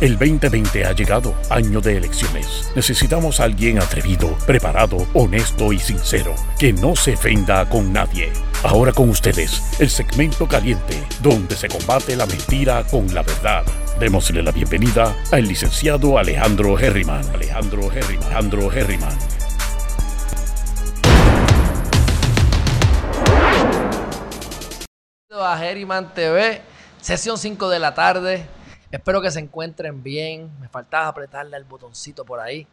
El 2020 ha llegado, año de elecciones. Necesitamos a alguien atrevido, preparado, honesto y sincero, que no se ofenda con nadie. Ahora con ustedes, el segmento caliente, donde se combate la mentira con la verdad. Démosle la bienvenida al licenciado Alejandro Herriman. Alejandro Herriman. Alejandro Herriman. a Herriman TV, sesión 5 de la tarde. Espero que se encuentren bien. Me faltaba apretarle el botoncito por ahí.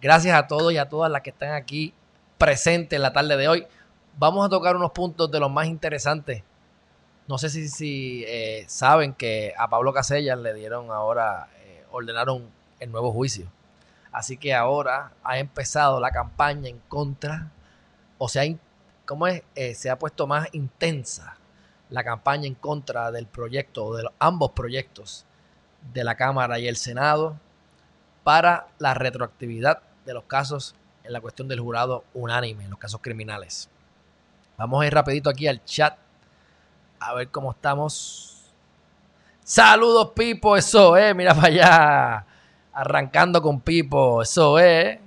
Gracias a todos y a todas las que están aquí presentes en la tarde de hoy. Vamos a tocar unos puntos de los más interesantes. No sé si, si eh, saben que a Pablo Casellas le dieron ahora, eh, ordenaron el nuevo juicio. Así que ahora ha empezado la campaña en contra, o sea, ¿cómo es? Eh, se ha puesto más intensa la campaña en contra del proyecto, de ambos proyectos de la Cámara y el Senado para la retroactividad de los casos en la cuestión del jurado unánime, en los casos criminales. Vamos a ir rapidito aquí al chat a ver cómo estamos. Saludos, Pipo, eso es, mira para allá. Arrancando con Pipo, eso es.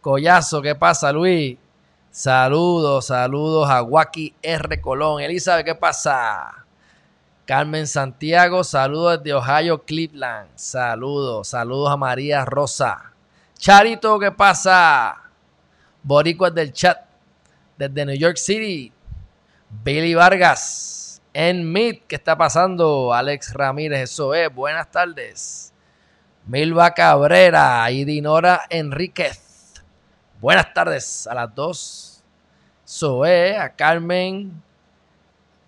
Collazo, ¿qué pasa, Luis? Saludos, saludos a Waki R. Colón. Elizabeth, ¿qué pasa? Carmen Santiago, saludos desde Ohio, Cleveland. Saludos, saludos a María Rosa. Charito, ¿qué pasa? Boricuas del chat, desde New York City. Billy Vargas, en Meet, ¿qué está pasando? Alex Ramírez, eso es, buenas tardes. Milva Cabrera y Dinora Enríquez. Buenas tardes a las dos. Zoe, a Carmen,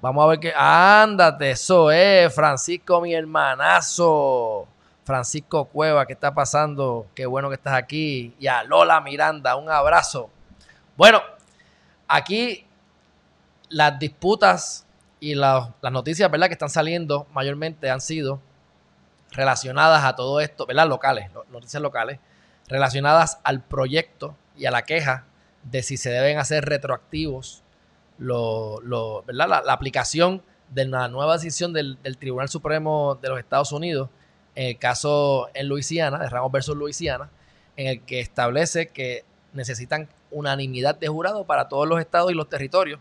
Vamos a ver qué. Ándate, eso es. Francisco, mi hermanazo. Francisco Cueva, ¿qué está pasando? Qué bueno que estás aquí. Y a Lola Miranda, un abrazo. Bueno, aquí las disputas y las noticias, ¿verdad? Que están saliendo mayormente han sido relacionadas a todo esto, ¿verdad? Locales, noticias locales, relacionadas al proyecto y a la queja de si se deben hacer retroactivos lo, ¿verdad? La, aplicación de la nueva decisión del, Tribunal Supremo de los Estados Unidos en el caso en Luisiana, de Ramos versus Luisiana, en el que establece que necesitan unanimidad de jurado para todos los estados y los territorios.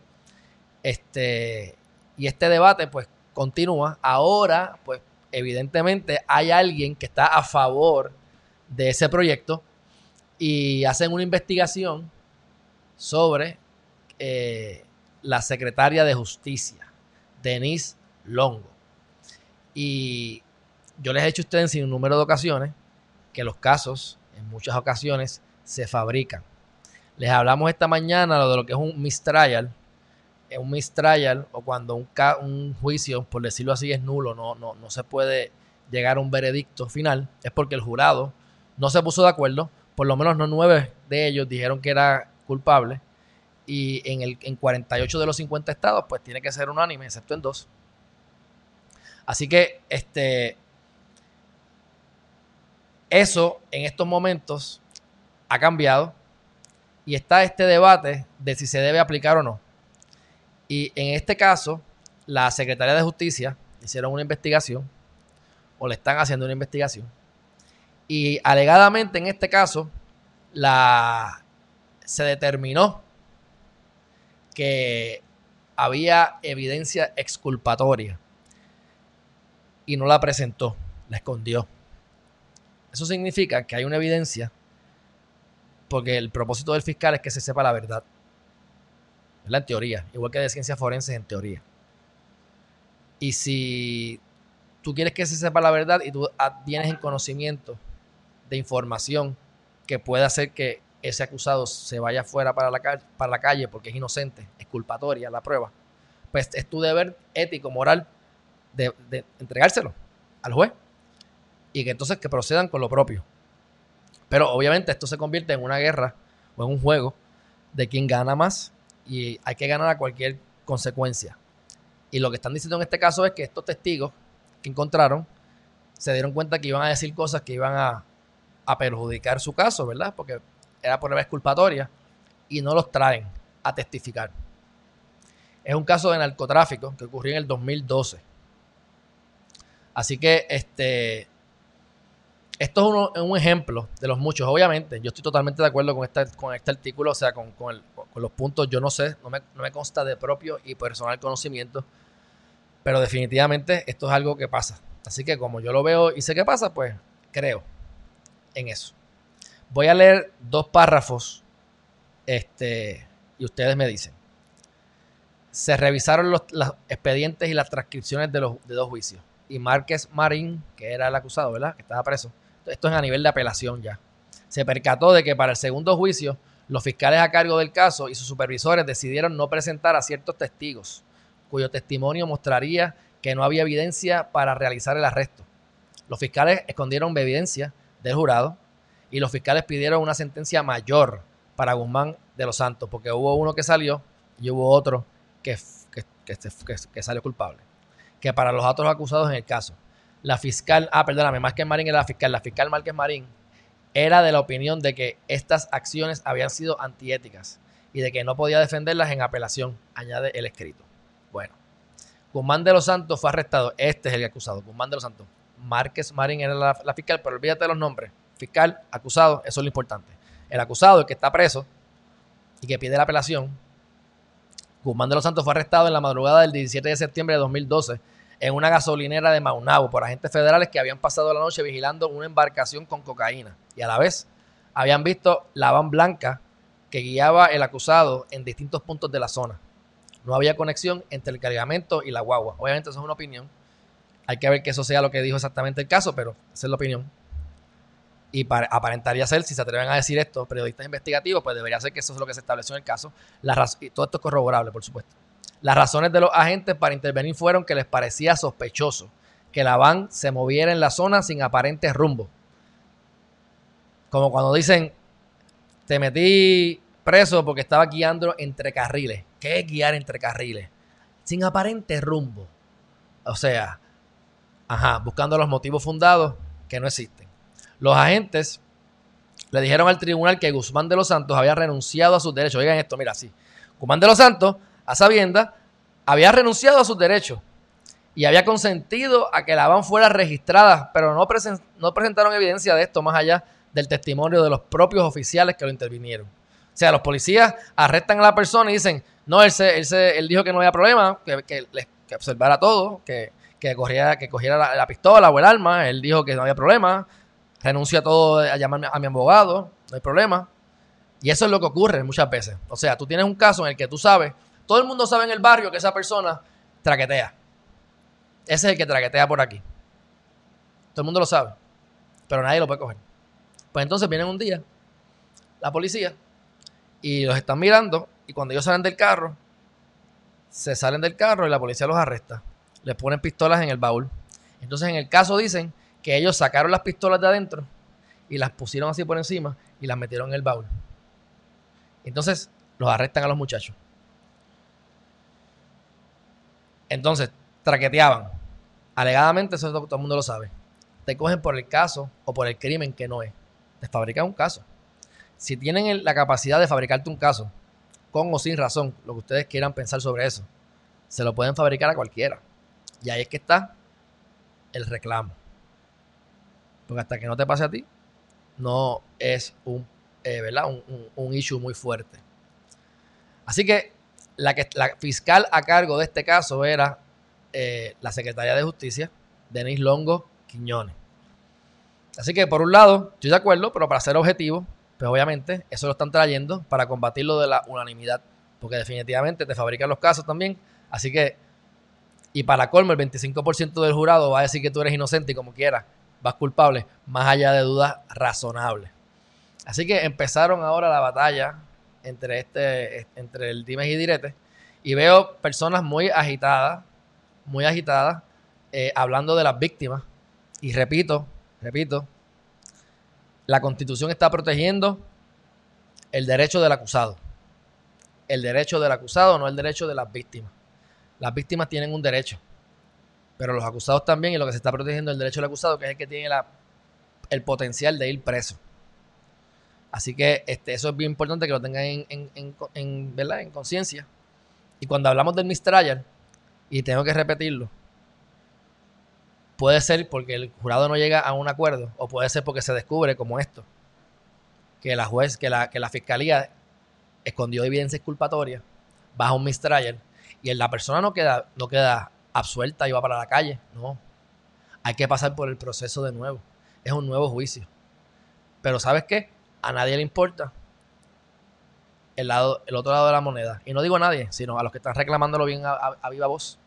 Este, y este debate pues continúa. Ahora, pues evidentemente hay alguien que está a favor de ese proyecto y hacen una investigación sobre eh, la secretaria de Justicia, Denise Longo. Y yo les he dicho a ustedes en un número de ocasiones que los casos, en muchas ocasiones, se fabrican. Les hablamos esta mañana de lo que es un mistrial. Un mistrial o cuando un, un juicio, por decirlo así, es nulo, no, no, no se puede llegar a un veredicto final, es porque el jurado no se puso de acuerdo, por lo menos no nueve de ellos dijeron que era culpable y en, el, en 48 de los 50 estados, pues tiene que ser unánime, excepto en dos. Así que este, eso en estos momentos ha cambiado y está este debate de si se debe aplicar o no. Y en este caso, la Secretaría de Justicia hicieron una investigación o le están haciendo una investigación y alegadamente en este caso la se determinó que había evidencia exculpatoria y no la presentó, la escondió. Eso significa que hay una evidencia porque el propósito del fiscal es que se sepa la verdad. ¿verdad? En teoría, igual que de ciencias forenses en teoría. Y si tú quieres que se sepa la verdad y tú tienes en conocimiento de información que puede hacer que ese acusado se vaya fuera para la, para la calle porque es inocente, es culpatoria la prueba, pues es tu deber ético, moral, de, entregárselo al juez y que entonces que procedan con lo propio. Pero obviamente esto se convierte en una guerra o en un juego de quien gana más y hay que ganar a cualquier consecuencia. Y lo que están diciendo en este caso es que estos testigos que encontraron se dieron cuenta que iban a decir cosas que iban a perjudicar su caso, ¿verdad? Porque era por exculpatoria y no los traen a testificar. Es un caso de narcotráfico que ocurrió en el 2012. Así que este esto es un ejemplo de los muchos. Obviamente, yo estoy totalmente de acuerdo con este, con este artículo, o sea, con, los puntos. Yo no sé, no me, no me consta de propio y personal conocimiento, pero definitivamente esto es algo que pasa. Así que como yo lo veo y sé que pasa, pues creo en eso. Voy a leer dos párrafos este, y ustedes me dicen. Se revisaron los, expedientes y las transcripciones de, los, de dos juicios. Y Márquez Marín, que era el acusado, ¿verdad? Que estaba preso. Esto es a nivel de apelación ya. Se percató de que para el segundo juicio, los fiscales a cargo del caso y sus supervisores decidieron no presentar a ciertos testigos, cuyo testimonio mostraría que no había evidencia para realizar el arresto. Los fiscales escondieron evidencia del jurado y los fiscales pidieron una sentencia mayor para Guzmán de los Santos, porque hubo uno que salió y hubo otro que, que, salió culpable. Que para los otros acusados en el caso, la fiscal, ah, perdóname, Márquez Marín era la fiscal, la fiscal Márquez Marín era de la opinión de que estas acciones habían sido antiéticas y de que no podía defenderlas en apelación, añade el escrito. Bueno, Guzmán de los Santos fue arrestado, este es el acusado, Guzmán de los Santos. Márquez Marín era la, la fiscal, pero olvídate de los nombres fiscal, acusado, eso es lo importante. El acusado, el que está preso y que pide la apelación, Guzmán de los Santos fue arrestado en la madrugada del 17 de septiembre de 2012 en una gasolinera de Maunabo por agentes federales que habían pasado la noche vigilando una embarcación con cocaína y a la vez habían visto la van blanca que guiaba el acusado en distintos puntos de la zona. No había conexión entre el cargamento y la guagua. Obviamente eso es una opinión. Hay que ver que eso sea lo que dijo exactamente el caso, pero esa es la opinión y aparentaría ser, si se atreven a decir esto, periodistas investigativos, pues debería ser que eso es lo que se estableció en el caso. y todo esto es corroborable, por supuesto. Las razones de los agentes para intervenir fueron que les parecía sospechoso que la van se moviera en la zona sin aparente rumbo. Como cuando dicen, te metí preso porque estaba guiando entre carriles. ¿Qué es guiar entre carriles? Sin aparente rumbo. O sea, ajá, buscando los motivos fundados que no existen. Los agentes le dijeron al tribunal que Guzmán de los Santos había renunciado a sus derechos. Oigan esto, mira, así. Guzmán de los Santos, a sabienda, había renunciado a sus derechos y había consentido a que la van fuera registrada, pero no, presentaron evidencia de esto más allá del testimonio de los propios oficiales que lo intervinieron. O sea, los policías arrestan a la persona y dicen, no, él, se, él, dijo que no había problema, que, que, observara todo, que, que, que cogiera la, la, pistola o el arma, él dijo que no había problema, renuncio a todo, a llamarme a mi abogado, no hay problema. Y eso es lo que ocurre muchas veces. O sea, tú tienes un caso en el que tú sabes, todo el mundo sabe en el barrio que esa persona traquetea. Ese es el que traquetea por aquí. Todo el mundo lo sabe, pero nadie lo puede coger. Pues entonces vienen un día la policía y los están mirando y cuando ellos salen del carro, se salen del carro y la policía los arresta. Les ponen pistolas en el baúl. Entonces en el caso dicen que ellos sacaron las pistolas de adentro y las pusieron así por encima y las metieron en el baúl. Entonces los arrestan a los muchachos. Entonces, traqueteaban. Alegadamente, eso todo, el mundo lo sabe. Te cogen por el caso o por el crimen que no es. Te fabrican un caso. Si tienen la capacidad de fabricarte un caso, con o sin razón, lo que ustedes quieran pensar sobre eso, se lo pueden fabricar a cualquiera. Y ahí es que está el reclamo. Porque hasta que no te pase a ti, no es un, eh, ¿verdad? Un, issue muy fuerte. Así que la, que la fiscal a cargo de este caso era eh, la secretaria de Justicia, Denis Longo Quiñones. Así que por un lado, estoy de acuerdo, pero para ser objetivo, pues obviamente eso lo están trayendo para combatir lo de la unanimidad, porque definitivamente te fabrican los casos también. Así que, y para colmo, el 25% del jurado va a decir que tú eres inocente y como quieras vas culpable, más allá de dudas razonables. Así que empezaron ahora la batalla entre, este, entre el dimes y diretes y veo personas muy agitadas, muy agitadas, eh, hablando de las víctimas. Y repito, repito, la constitución está protegiendo el derecho del acusado. El derecho del acusado, no el derecho de las víctimas. Las víctimas tienen un derecho pero los acusados también, y lo que se está protegiendo es el derecho del acusado, que es el que tiene la, el potencial de ir preso. Así que este, eso es bien importante que lo tengan en, en, en, en conciencia. Y cuando hablamos del mistrial, y tengo que repetirlo, puede ser porque el jurado no llega a un acuerdo o puede ser porque se descubre como esto, que la juez, que la, que la fiscalía escondió evidencia exculpatoria bajo un mistrial y la persona no queda, no queda absuelta y va para la calle, no. Hay que pasar por el proceso de nuevo. Es un nuevo juicio. Pero ¿sabes qué? A nadie le importa el, lado, el otro lado de la moneda. Y no digo a nadie, sino a los que están reclamándolo bien a, viva voz.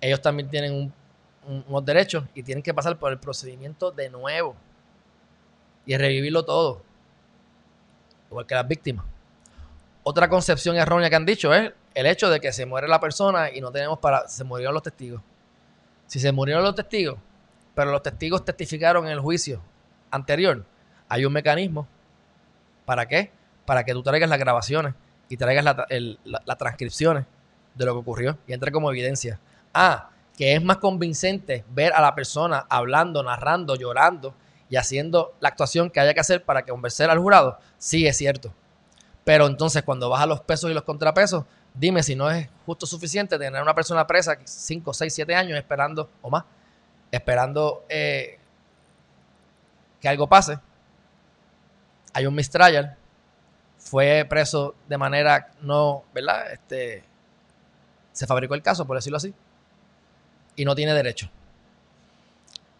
Ellos también tienen unos derechos y tienen que pasar por el procedimiento de nuevo y revivirlo todo. Igual que las víctimas. Otra concepción errónea que han dicho es el hecho de que se muere la persona y no tenemos para. Se murieron los testigos. Si se murieron los testigos, pero los testigos testificaron en el juicio anterior, hay un mecanismo. ¿Para qué? Para que tú traigas las grabaciones y traigas las transcripciones de lo que ocurrió y entre como evidencia. Ah, que es más convincente ver a la persona hablando, narrando, llorando y haciendo la actuación que haya que hacer para convencer al jurado. Sí, es cierto. Pero entonces cuando vas a los pesos y los contrapesos, dime si no es justo suficiente tener una persona presa 5, 6, 7 años esperando o más, esperando eh, que algo pase. Hay un mistrial, fue preso de manera no, ¿verdad? Este, se fabricó el caso, por decirlo así, y no tiene derecho.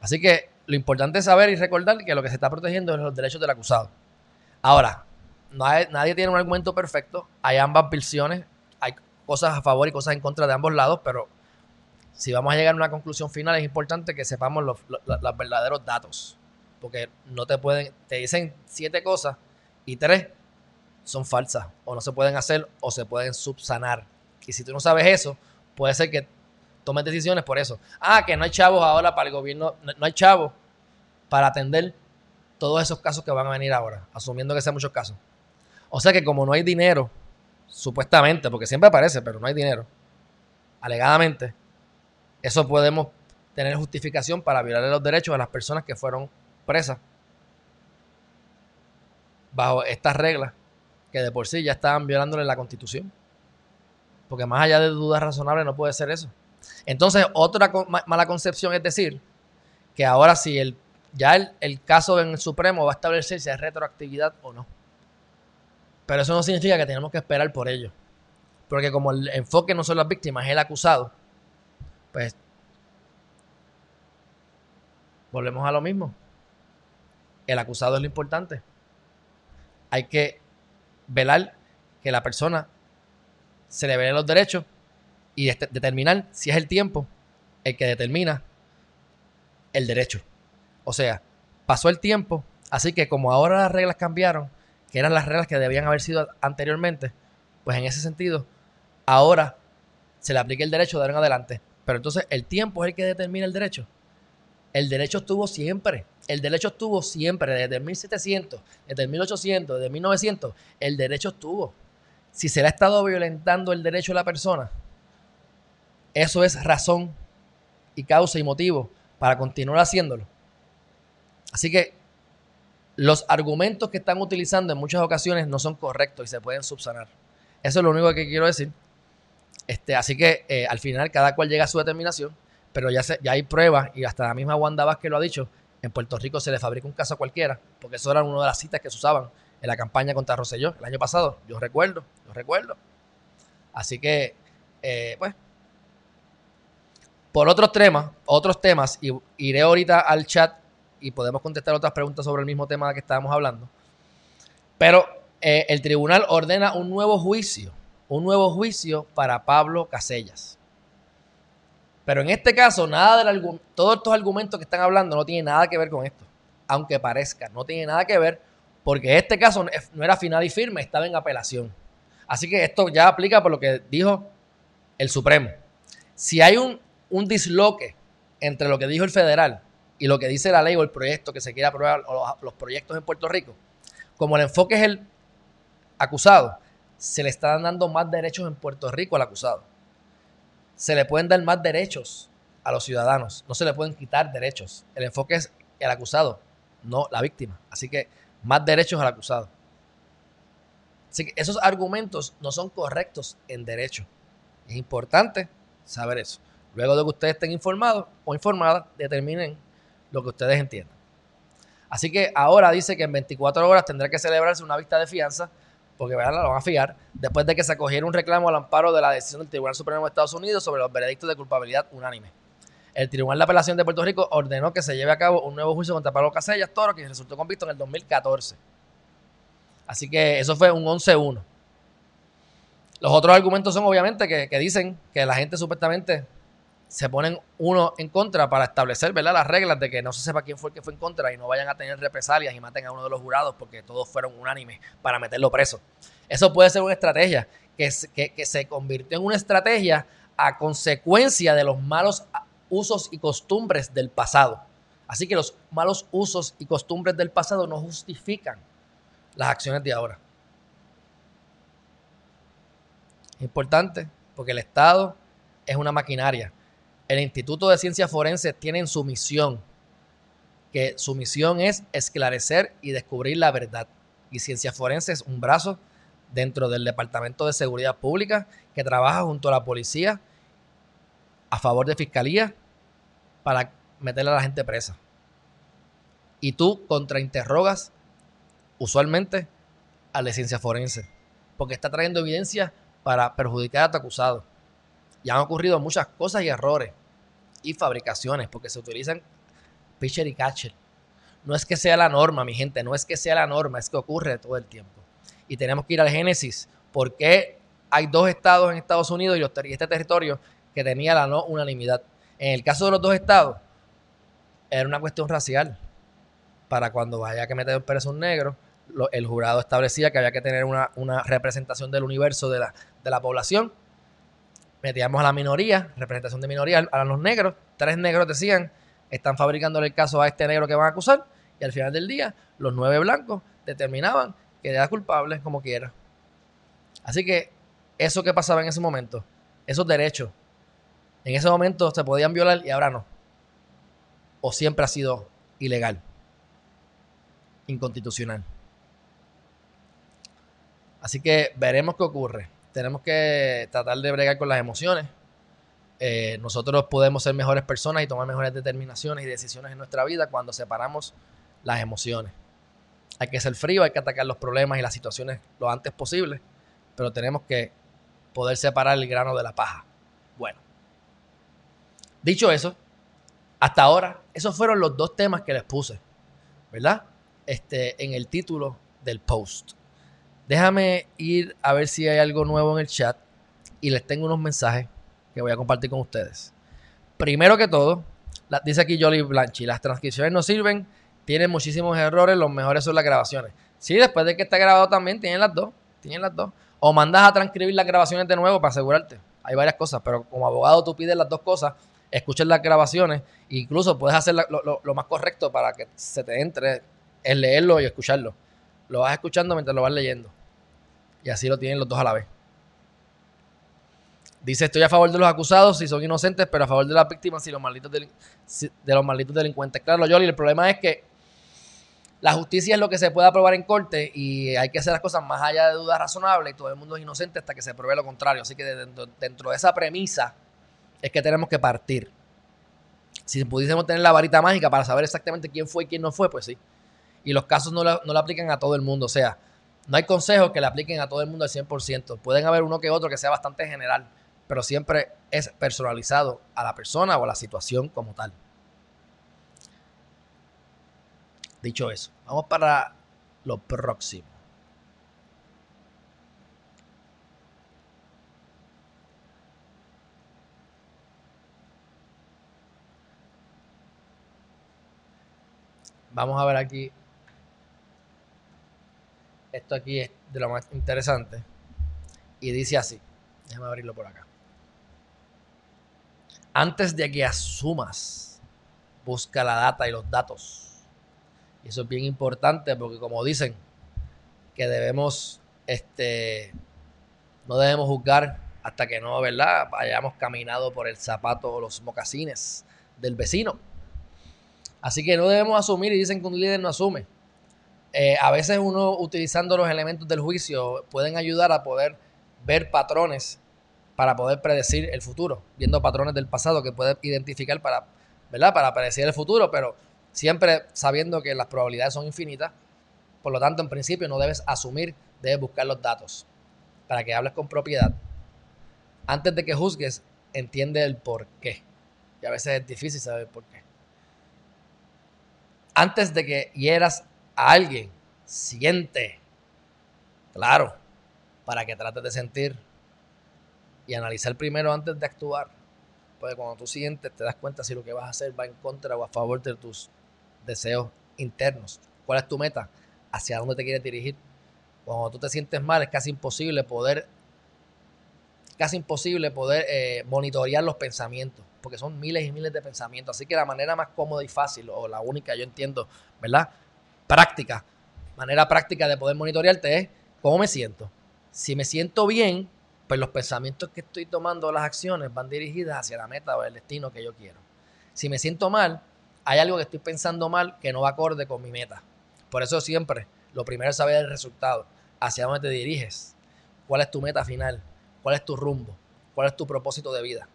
Así que lo importante es saber y recordar que lo que se está protegiendo es los derechos del acusado. Ahora, nadie tiene un argumento perfecto, hay ambas versiones, hay cosas a favor y cosas en contra de ambos lados, pero si vamos a llegar a una conclusión final es importante que sepamos los verdaderos datos porque no te pueden, te dicen siete cosas y tres son falsas, o no se pueden hacer o se pueden subsanar. Y si tú no sabes eso, puede ser que tomes decisiones por eso. Ah, que no hay chavos ahora para el gobierno, no, hay chavos para atender todos esos casos que van a venir ahora, asumiendo que sean muchos casos. O sea que como no hay dinero, supuestamente, porque siempre aparece, pero no hay dinero, alegadamente, eso podemos tener justificación para violar los derechos de las personas que fueron presa bajo estas reglas que de por sí ya estaban violándole la constitución. Porque más allá de dudas razonables no puede ser eso. Entonces, otra mala concepción es decir que ahora si el, ya el, caso en el Supremo va a establecer si es retroactividad o no. Pero eso no significa que tenemos que esperar por ello. Porque como el enfoque no son las víctimas, es el acusado, pues volvemos a lo mismo el acusado es lo importante. Hay que velar que la persona se le velen los derechos y determinar si es el tiempo el que determina el derecho. O sea, pasó el tiempo, así que como ahora las reglas cambiaron, que eran las reglas que debían haber sido anteriormente, pues en ese sentido, ahora se le aplica el derecho de ahora en adelante. Pero entonces el tiempo es el que determina el derecho. El derecho estuvo siempre. El derecho estuvo siempre, desde 1700, desde 1800, desde 1900. El derecho estuvo. Si se le ha estado violentando el derecho de la persona, eso es razón y causa y motivo para continuar haciéndolo. Así que los argumentos que están utilizando en muchas ocasiones no son correctos y se pueden subsanar. Eso es lo único que quiero decir. Este, así que eh, al final cada cual llega a su determinación pero ya, ya hay pruebas y hasta la misma Wanda Vázquez lo ha dicho, en Puerto Rico se le fabrica un caso a cualquiera, porque eso era una de las citas que se usaban en la campaña contra Rosselló el año pasado, yo recuerdo, yo recuerdo. Así que, eh, pues, por otros temas, otros temas, y iré ahorita al chat y podemos contestar otras preguntas sobre el mismo tema que estábamos hablando. Pero eh, el tribunal ordena un nuevo juicio, un nuevo juicio para Pablo Casellas. Pero en este caso, nada del todos estos argumentos que están hablando no tienen nada que ver con esto. Aunque parezca, no tiene nada que ver porque este caso no era final y firme, estaba en apelación. Así que esto ya aplica por lo que dijo el Supremo. Si hay un, un disloque entre lo que dijo el federal y lo que dice la ley o el proyecto que se quiere aprobar, o los, proyectos en Puerto Rico, como el enfoque es el acusado, se le están dando más derechos en Puerto Rico al acusado se le pueden dar más derechos a los ciudadanos, no se le pueden quitar derechos. El enfoque es el acusado, no la víctima. Así que más derechos al acusado. Así que esos argumentos no son correctos en derecho. Es importante saber eso. Luego de que ustedes estén informados o informadas, determinen lo que ustedes entiendan. Así que ahora dice que en 24 horas tendrá que celebrarse una vista de fianza, porque ¿verdad? la van a fiar, después de que se acogiera un reclamo al amparo de la decisión del Tribunal Supremo de Estados Unidos sobre los veredictos de culpabilidad unánime. El Tribunal de Apelación de Puerto Rico ordenó que se lleve a cabo un nuevo juicio contra Pablo Casellas Toro, que resultó convicto en el 2014. Así que eso fue un 11-1. Los otros argumentos son obviamente que, que, dicen que la gente supuestamente se ponen uno en contra para establecer ¿verdad? las reglas de que no se sepa quién fue el que fue en contra y no vayan a tener represalias y maten a uno de los jurados porque todos fueron unánimes para meterlo preso. Eso puede ser una estrategia que, que, que se convirtió en una estrategia a consecuencia de los malos usos y costumbres del pasado. Así que los malos usos y costumbres del pasado no justifican las acciones de ahora. Importante, porque el Estado es una maquinaria el Instituto de Ciencias Forenses tiene en su misión que su misión es esclarecer y descubrir la verdad. Y Ciencias Forenses es un brazo dentro del Departamento de Seguridad Pública que trabaja junto a la policía a favor de fiscalía para meterle a la gente presa. Y tú contrainterrogas usualmente al de Ciencias Forenses porque está trayendo evidencia para perjudicar a tu acusado. Y han ocurrido muchas cosas y errores y fabricaciones porque se utilizan pitcher y catcher. No es que sea la norma, mi gente, no es que sea la norma, es que ocurre todo el tiempo. Y tenemos que ir al génesis. ¿Por qué hay dos estados en Estados Unidos y este territorio que tenía la no unanimidad? En el caso de los dos estados, era una cuestión racial. Para cuando vaya que meter preso un negro, el jurado establecía que había que tener una, una representación del universo de la, de la población metíamos a la minoría, representación de minoría, a los negros. Tres negros decían, están fabricando el caso a este negro que van a acusar. Y al final del día, los nueve blancos determinaban que era culpable como quiera. Así que eso que pasaba en ese momento, esos derechos, en ese momento se podían violar y ahora no. O siempre ha sido ilegal, inconstitucional. Así que veremos qué ocurre tenemos que tratar de bregar con las emociones. Eh, nosotros podemos ser mejores personas y tomar mejores determinaciones y decisiones en nuestra vida cuando separamos las emociones. Hay que ser frío, hay que atacar los problemas y las situaciones lo antes posible, pero tenemos que poder separar el grano de la paja. Bueno, dicho eso, hasta ahora, esos fueron los dos temas que les puse, ¿verdad? Este, en el título del post. Déjame ir a ver si hay algo nuevo en el chat y les tengo unos mensajes que voy a compartir con ustedes. Primero que todo, dice aquí Jolly Blanchi, las transcripciones no sirven, tienen muchísimos errores, los mejores son las grabaciones. Sí, después de que está grabado también, tienen las dos, tienen las dos. O mandas a transcribir las grabaciones de nuevo para asegurarte. Hay varias cosas, pero como abogado tú pides las dos cosas, escuchas las grabaciones, incluso puedes hacer lo, lo más correcto para que se te entre el leerlo y escucharlo. Lo vas escuchando mientras lo vas leyendo. Y así lo tienen los dos a la vez. Dice, estoy a favor de los acusados si son inocentes, pero a favor de las víctimas si los malditos de los malditos delincuentes. Claro, Yoli, el problema es que la justicia es lo que se puede aprobar en corte y hay que hacer las cosas más allá de dudas razonables y todo el mundo es inocente hasta que se pruebe lo contrario. Así que dentro, dentro de esa premisa es que tenemos que partir. Si pudiésemos tener la varita mágica para saber exactamente quién fue y quién no fue, pues sí. Y los casos no lo, no aplican a todo el mundo. O sea, no hay consejos que le apliquen a todo el mundo al 100%. Pueden haber uno que otro que sea bastante general, pero siempre es personalizado a la persona o a la situación como tal. Dicho eso, vamos para lo próximo. Vamos a ver aquí esto aquí es de lo más interesante. Y dice así. Déjame abrirlo por acá. Antes de que asumas, busca la data y los datos. Y eso es bien importante porque como dicen que debemos, este, no debemos juzgar hasta que no, ¿verdad? Hayamos caminado por el zapato o los mocasines del vecino. Así que no debemos asumir y dicen que un líder no asume. Eh, a veces uno utilizando los elementos del juicio pueden ayudar a poder ver patrones para poder predecir el futuro, viendo patrones del pasado que puedes identificar para, ¿verdad? Para predecir el futuro, pero siempre sabiendo que las probabilidades son infinitas. Por lo tanto, en principio no debes asumir, debes buscar los datos para que hables con propiedad. Antes de que juzgues, entiende el por qué. Y a veces es difícil saber por qué. Antes de que hieras a alguien, siente. Claro, para que trates de sentir y analizar primero antes de actuar. Porque cuando tú sientes, te das cuenta si lo que vas a hacer va en contra o a favor de tus deseos internos. ¿Cuál es tu meta? ¿Hacia dónde te quieres dirigir? Cuando tú te sientes mal, es casi imposible poder, casi imposible poder eh, monitorear los pensamientos, porque son miles y miles de pensamientos. Así que la manera más cómoda y fácil, o la única, yo entiendo, ¿verdad? Práctica, manera práctica de poder monitorearte es cómo me siento. Si me siento bien, pues los pensamientos que estoy tomando, las acciones van dirigidas hacia la meta o el destino que yo quiero. Si me siento mal, hay algo que estoy pensando mal que no va acorde con mi meta. Por eso siempre lo primero es saber el resultado, hacia dónde te diriges, cuál es tu meta final, cuál es tu rumbo, cuál es tu propósito de vida.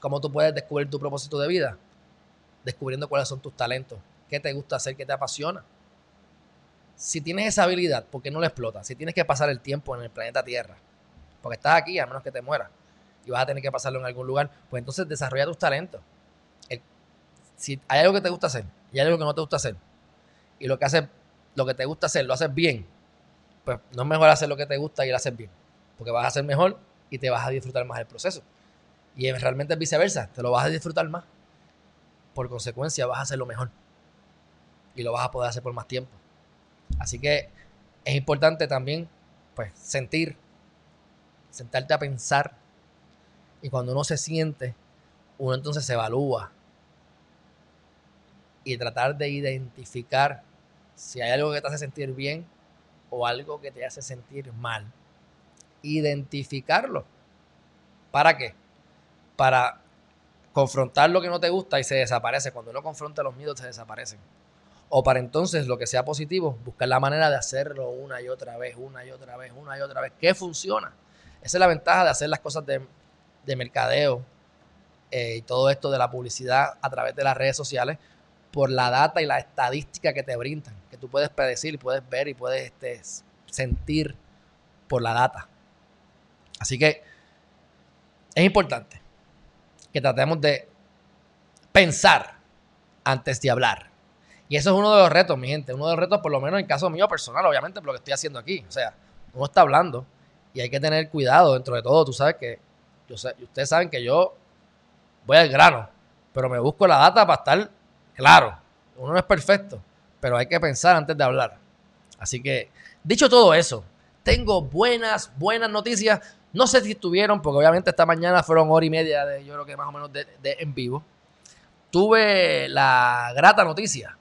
¿Cómo tú puedes descubrir tu propósito de vida? Descubriendo cuáles son tus talentos, qué te gusta hacer, qué te apasiona. Si tienes esa habilidad, ¿por qué no la explotas? Si tienes que pasar el tiempo en el planeta Tierra, porque estás aquí a menos que te mueras y vas a tener que pasarlo en algún lugar, pues entonces desarrolla tus talentos. si hay algo que te gusta hacer y hay algo que no te gusta hacer, y lo que hace, lo que te gusta hacer, lo haces bien, pues no es mejor hacer lo que te gusta y lo haces bien, porque vas a hacer mejor y te vas a disfrutar más el proceso. Y realmente es viceversa, te lo vas a disfrutar más. Por consecuencia, vas a hacerlo mejor. Y lo vas a poder hacer por más tiempo. Así que es importante también, pues, sentir sentarte a pensar. Y cuando uno se siente, uno entonces se evalúa. Y tratar de identificar si hay algo que te hace sentir bien o algo que te hace sentir mal. Identificarlo. ¿Para qué? Para confrontar lo que no te gusta y se desaparece. Cuando uno confronta los miedos, se desaparecen. O para entonces, lo que sea positivo, buscar la manera de hacerlo una y otra vez, una y otra vez, una y otra vez. ¿Qué funciona? Esa es la ventaja de hacer las cosas de, mercadeo eh, y todo esto de la publicidad a través de las redes sociales por la data y la estadística que te brindan, que tú puedes predecir, puedes ver y puedes este, sentir por la data. Así que es importante que tratemos de pensar antes de hablar. Y eso es uno de los retos, mi gente. Uno de los retos, por lo menos en caso mío personal, obviamente, por lo que estoy haciendo aquí. O sea, uno está hablando y hay que tener cuidado dentro de todo. Tú sabes que, yo ustedes saben que yo voy al grano, pero me busco la data para estar claro. Uno no es perfecto, pero hay que pensar antes de hablar. Así que, dicho todo eso, tengo buenas, buenas noticias. No sé si estuvieron, porque obviamente esta mañana fueron hora y media de, yo creo que más o menos de en vivo. Tuve la grata noticia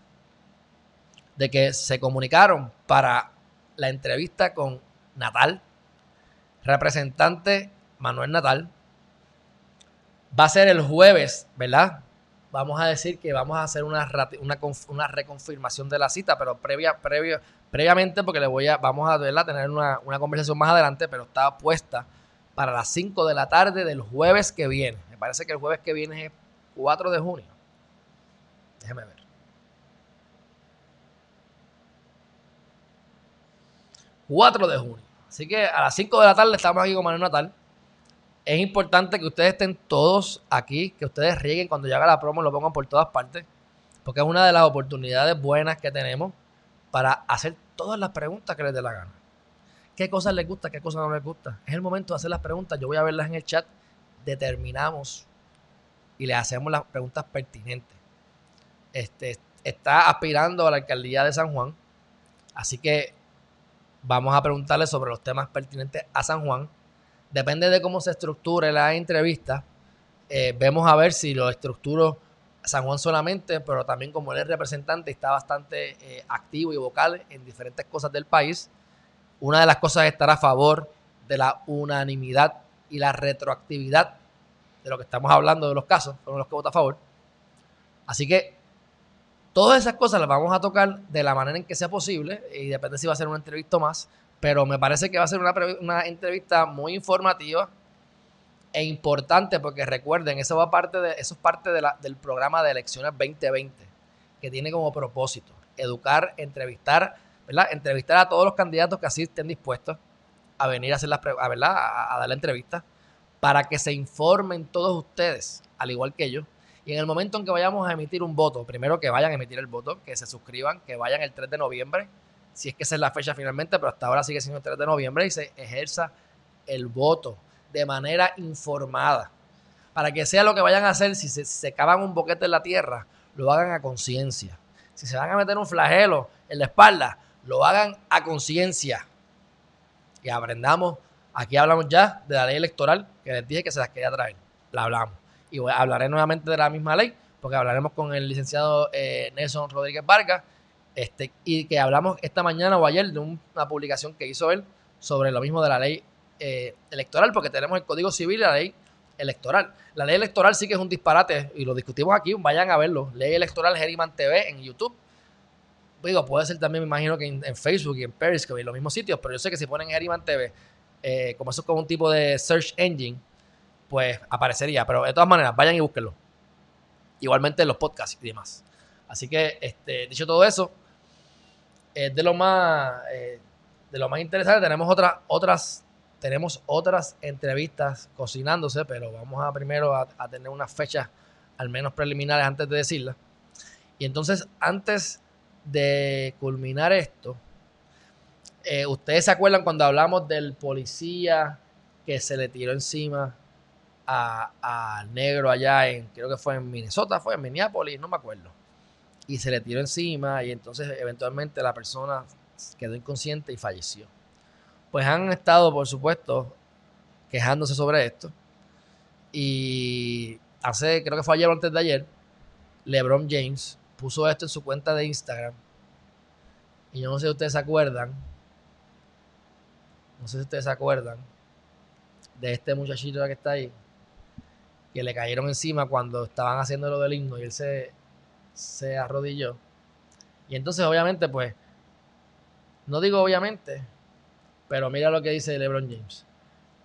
de que se comunicaron para la entrevista con Natal, representante Manuel Natal. Va a ser el jueves, ¿verdad? Vamos a decir que vamos a hacer una, una, reconfirmación de la cita, pero previa, previo, previamente, porque le voy a, vamos a tener una, una conversación más adelante, pero está puesta para las 5 de la tarde del jueves que viene. Me parece que el jueves que viene es 4 de junio. Déjeme ver. 4 de junio. Así que a las 5 de la tarde estamos aquí con Manuel Natal. Es importante que ustedes estén todos aquí, que ustedes rieguen cuando llegue la promo, lo pongan por todas partes, porque es una de las oportunidades buenas que tenemos para hacer todas las preguntas que les dé la gana. ¿Qué cosas les gusta, qué cosas no les gusta? Es el momento de hacer las preguntas. Yo voy a verlas en el chat. Determinamos y le hacemos las preguntas pertinentes. Este, está aspirando a la alcaldía de San Juan. Así que Vamos a preguntarle sobre los temas pertinentes a San Juan. Depende de cómo se estructure la entrevista. Eh, vemos a ver si lo estructuro San Juan solamente, pero también como él es representante, está bastante eh, activo y vocal en diferentes cosas del país. Una de las cosas es estar a favor de la unanimidad y la retroactividad de lo que estamos hablando de los casos, fueron los que vota a favor. Así que Todas esas cosas las vamos a tocar de la manera en que sea posible y depende si va a ser una entrevista más, pero me parece que va a ser una, entrevista muy informativa e importante porque recuerden, eso, va parte de, eso es parte del programa de elecciones 2020, que tiene como propósito educar, entrevistar, ¿verdad? Entrevistar a todos los candidatos que así estén dispuestos a venir a hacer las a, ¿verdad? A dar la entrevista para que se informen todos ustedes, al igual que yo. Y en el momento en que vayamos a emitir un voto, primero que vayan a emitir el voto, que se suscriban, que vayan el 3 de noviembre, si es que esa es la fecha finalmente, pero hasta ahora sigue siendo el 3 de noviembre y se ejerza el voto de manera informada. Para que sea lo que vayan a hacer, si se, se cavan un boquete en la tierra, lo hagan a conciencia. Si se van a meter un flagelo en la espalda, lo hagan a conciencia. Y aprendamos, aquí hablamos ya de la ley electoral, que les dije que se las quería traer. La hablamos. Y hablaré nuevamente de la misma ley, porque hablaremos con el licenciado eh, Nelson Rodríguez Vargas, este, y que hablamos esta mañana o ayer de una publicación que hizo él sobre lo mismo de la ley eh, electoral, porque tenemos el Código Civil y la ley electoral. La ley electoral sí que es un disparate y lo discutimos aquí, vayan a verlo. Ley electoral Geriman TV en YouTube. Digo, puede ser también, me imagino que en, Facebook y en Periscope y en los mismos sitios, pero yo sé que si ponen Geriman TV, eh, como eso es como un tipo de search engine, pues aparecería. Pero de todas maneras, vayan y búsquenlo. Igualmente en los podcasts y demás. Así que, este, dicho todo eso, es de lo más, eh, de lo más interesante. Tenemos otras, otras tenemos otras entrevistas cocinándose, pero vamos a primero a, tener unas fechas al menos preliminares antes de decirlas. Y entonces, antes de culminar esto, eh, ustedes se acuerdan cuando hablamos del policía que se le tiró encima al negro allá en, creo que fue en Minnesota, fue en Minneapolis, no me acuerdo. Y se le tiró encima y entonces eventualmente la persona quedó inconsciente y falleció pues han estado, por supuesto, quejándose sobre esto. Y hace, creo que fue ayer o antes de ayer, LeBron James puso esto en su cuenta de Instagram. Y yo no sé si ustedes se acuerdan. No sé si ustedes se acuerdan de este muchachito que está ahí. Que le cayeron encima cuando estaban haciendo lo del himno y él se, se arrodilló. Y entonces, obviamente, pues, no digo obviamente, pero mira lo que dice LeBron James.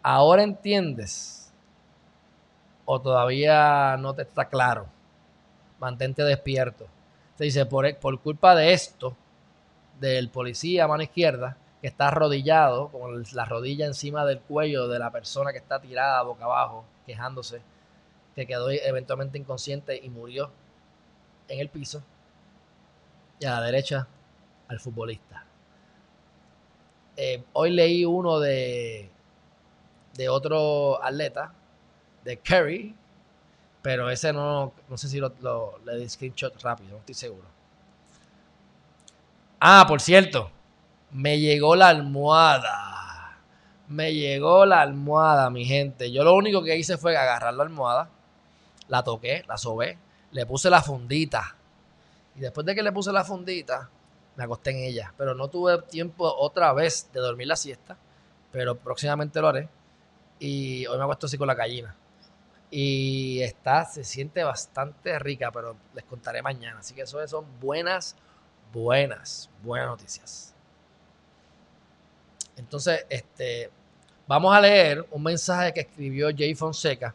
Ahora entiendes o todavía no te está claro. Mantente despierto. Se dice, por, por culpa de esto, del policía a mano izquierda, que está arrodillado, con la rodilla encima del cuello de la persona que está tirada boca abajo, quejándose, que quedó eventualmente inconsciente y murió en el piso. Y a la derecha, al futbolista. Eh, hoy leí uno de, de otro atleta, de Kerry, pero ese no, no sé si lo, le di screenshot rápido, no estoy seguro. Ah, por cierto, me llegó la almohada. Me llegó la almohada, mi gente. Yo lo único que hice fue agarrar la almohada, la toqué, la sobé, le puse la fundita. Y después de que le puse la fundita, me acosté en ella. Pero no tuve tiempo otra vez de dormir la siesta, pero próximamente lo haré. Y hoy me acuesto así con la gallina. Y está, se siente bastante rica, pero les contaré mañana. Así que eso son buenas, buenas, buenas noticias. Entonces, este, vamos a leer un mensaje que escribió Jay Fonseca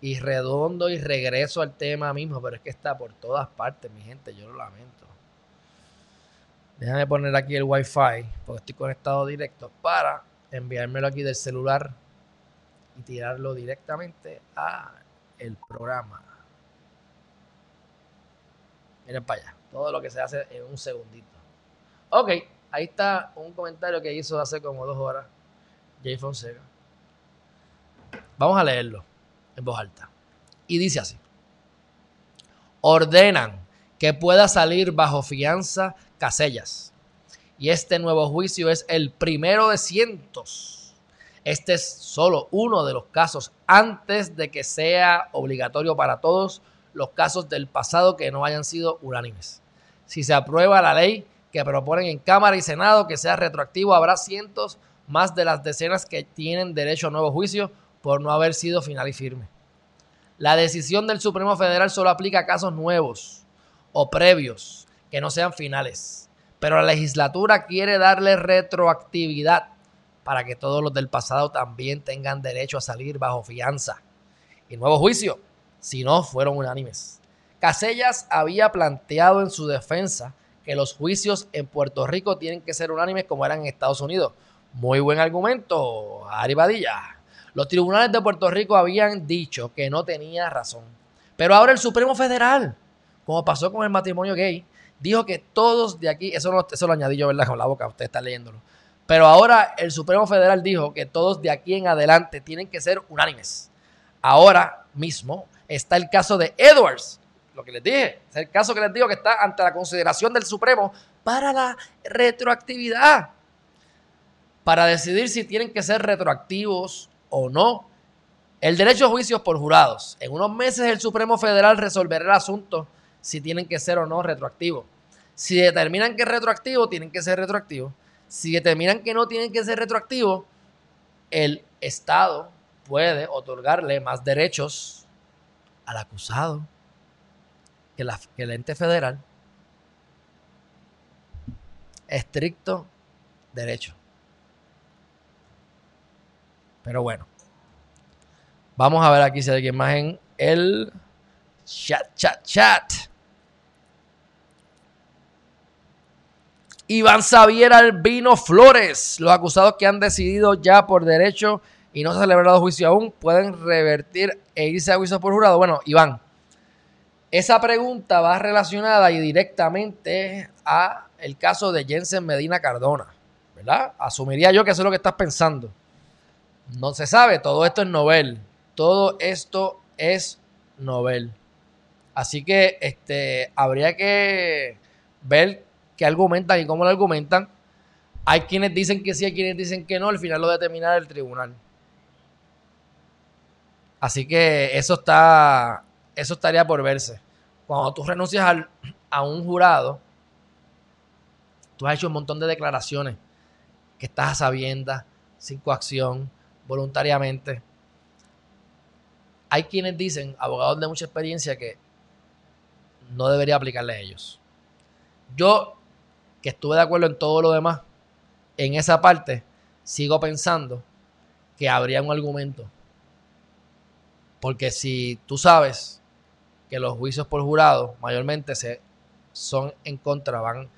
y redondo y regreso al tema mismo, pero es que está por todas partes, mi gente, yo lo lamento. Déjame poner aquí el Wi-Fi, porque estoy conectado directo, para enviármelo aquí del celular y tirarlo directamente a el programa. Miren para allá, todo lo que se hace en un segundito. Ok, ahí está un comentario que hizo hace como dos horas Jay Fonseca. Vamos a leerlo en voz alta. Y dice así. Ordenan que pueda salir bajo fianza Casellas. Y este nuevo juicio es el primero de cientos. Este es solo uno de los casos antes de que sea obligatorio para todos los casos del pasado que no hayan sido unánimes. Si se aprueba la ley que proponen en Cámara y Senado que sea retroactivo, habrá cientos más de las decenas que tienen derecho a nuevo juicio por no haber sido final y firme. La decisión del Supremo Federal solo aplica a casos nuevos o previos que no sean finales. Pero la legislatura quiere darle retroactividad para que todos los del pasado también tengan derecho a salir bajo fianza. y nuevo juicio, si no fueron unánimes. Casellas había planteado en su defensa que los juicios en Puerto Rico tienen que ser unánimes como eran en Estados Unidos. Muy buen argumento, Ari Badilla. Los tribunales de Puerto Rico habían dicho que no tenía razón. Pero ahora el Supremo Federal, como pasó con el matrimonio gay, dijo que todos de aquí, eso, no, eso lo añadí yo, ¿verdad? Con la boca, usted está leyéndolo. Pero ahora el Supremo Federal dijo que todos de aquí en adelante tienen que ser unánimes. Ahora mismo está el caso de Edwards, lo que les dije, es el caso que les digo que está ante la consideración del Supremo para la retroactividad, para decidir si tienen que ser retroactivos o no. El derecho a juicios por jurados. En unos meses el Supremo Federal resolverá el asunto si tienen que ser o no retroactivos. Si determinan que es retroactivo, tienen que ser retroactivos. Si determinan que no tienen que ser retroactivos, el Estado puede otorgarle más derechos al acusado que, la, que el ente federal. Estricto derecho. Pero bueno. Vamos a ver aquí si hay alguien más en el chat, chat, chat. Iván Xavier Albino Flores. Los acusados que han decidido ya por derecho y no se ha celebrado juicio aún pueden revertir e irse a juicio por jurado. Bueno, Iván, esa pregunta va relacionada y directamente a el caso de Jensen Medina Cardona, ¿verdad? Asumiría yo que eso es lo que estás pensando. No se sabe, todo esto es novel. Todo esto es novel. Así que este, habría que ver qué argumentan y cómo lo argumentan. Hay quienes dicen que sí, hay quienes dicen que no. Al final lo determinará el tribunal. Así que eso está, eso estaría por verse. Cuando tú renuncias a un jurado, tú has hecho un montón de declaraciones que estás a sabiendas, sin coacción, voluntariamente. Hay quienes dicen, abogados de mucha experiencia, que no debería aplicarle a ellos. Yo, que estuve de acuerdo en todo lo demás, en esa parte, sigo pensando que habría un argumento porque si tú sabes que los juicios por jurado mayormente se, son en contra, van,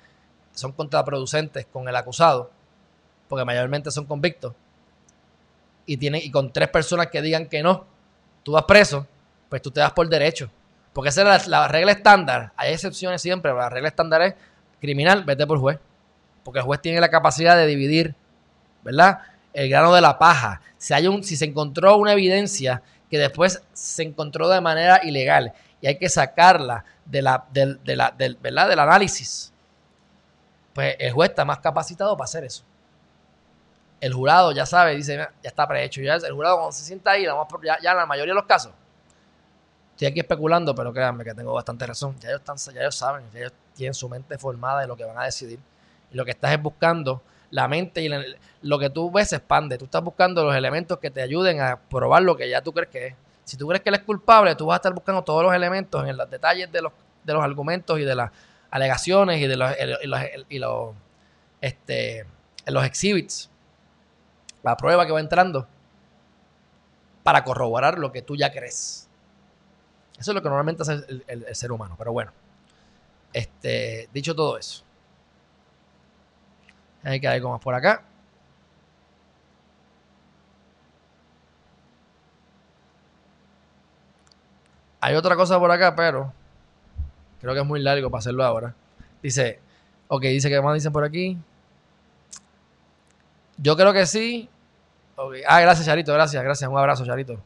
son contraproducentes con el acusado, porque mayormente son convictos, y, tienen, y con tres personas que digan que no, tú vas preso, pues tú te das por derecho. Porque esa es la, regla estándar. Hay excepciones siempre, pero la regla estándar es criminal, vete por juez. Porque el juez tiene la capacidad de dividir, ¿verdad? El grano de la paja. Si, hay un, si se encontró una evidencia que después se encontró de manera ilegal y hay que sacarla de la, del, ¿verdad? del análisis, pues el juez está más capacitado para hacer eso. El jurado ya sabe, dice, ya está prehecho. Ya el jurado cuando se sienta ahí, ya, ya en la mayoría de los casos, estoy aquí especulando, pero créanme que tengo bastante razón. Ya ellos, están, ya ellos saben, ya ellos tienen su mente formada de lo que van a decidir. Y lo que estás es buscando la mente y lo que tú ves se expande. Tú estás buscando los elementos que te ayuden a probar lo que ya tú crees que es. Si tú crees que él es culpable, tú vas a estar buscando todos los elementos en los detalles de los, de los argumentos y de las alegaciones y de los, y los, este, en los exhibits, la prueba que va entrando, para corroborar lo que tú ya crees. Eso es lo que normalmente hace el, ser humano. Pero bueno, este, dicho todo eso. Hay que ver cómo es por acá. Hay otra cosa por acá, pero creo que es muy largo para hacerlo ahora. Dice, ok, dice que más dicen por aquí. Yo creo que sí. Ah, gracias, Charito, gracias, gracias. Un abrazo, Charito.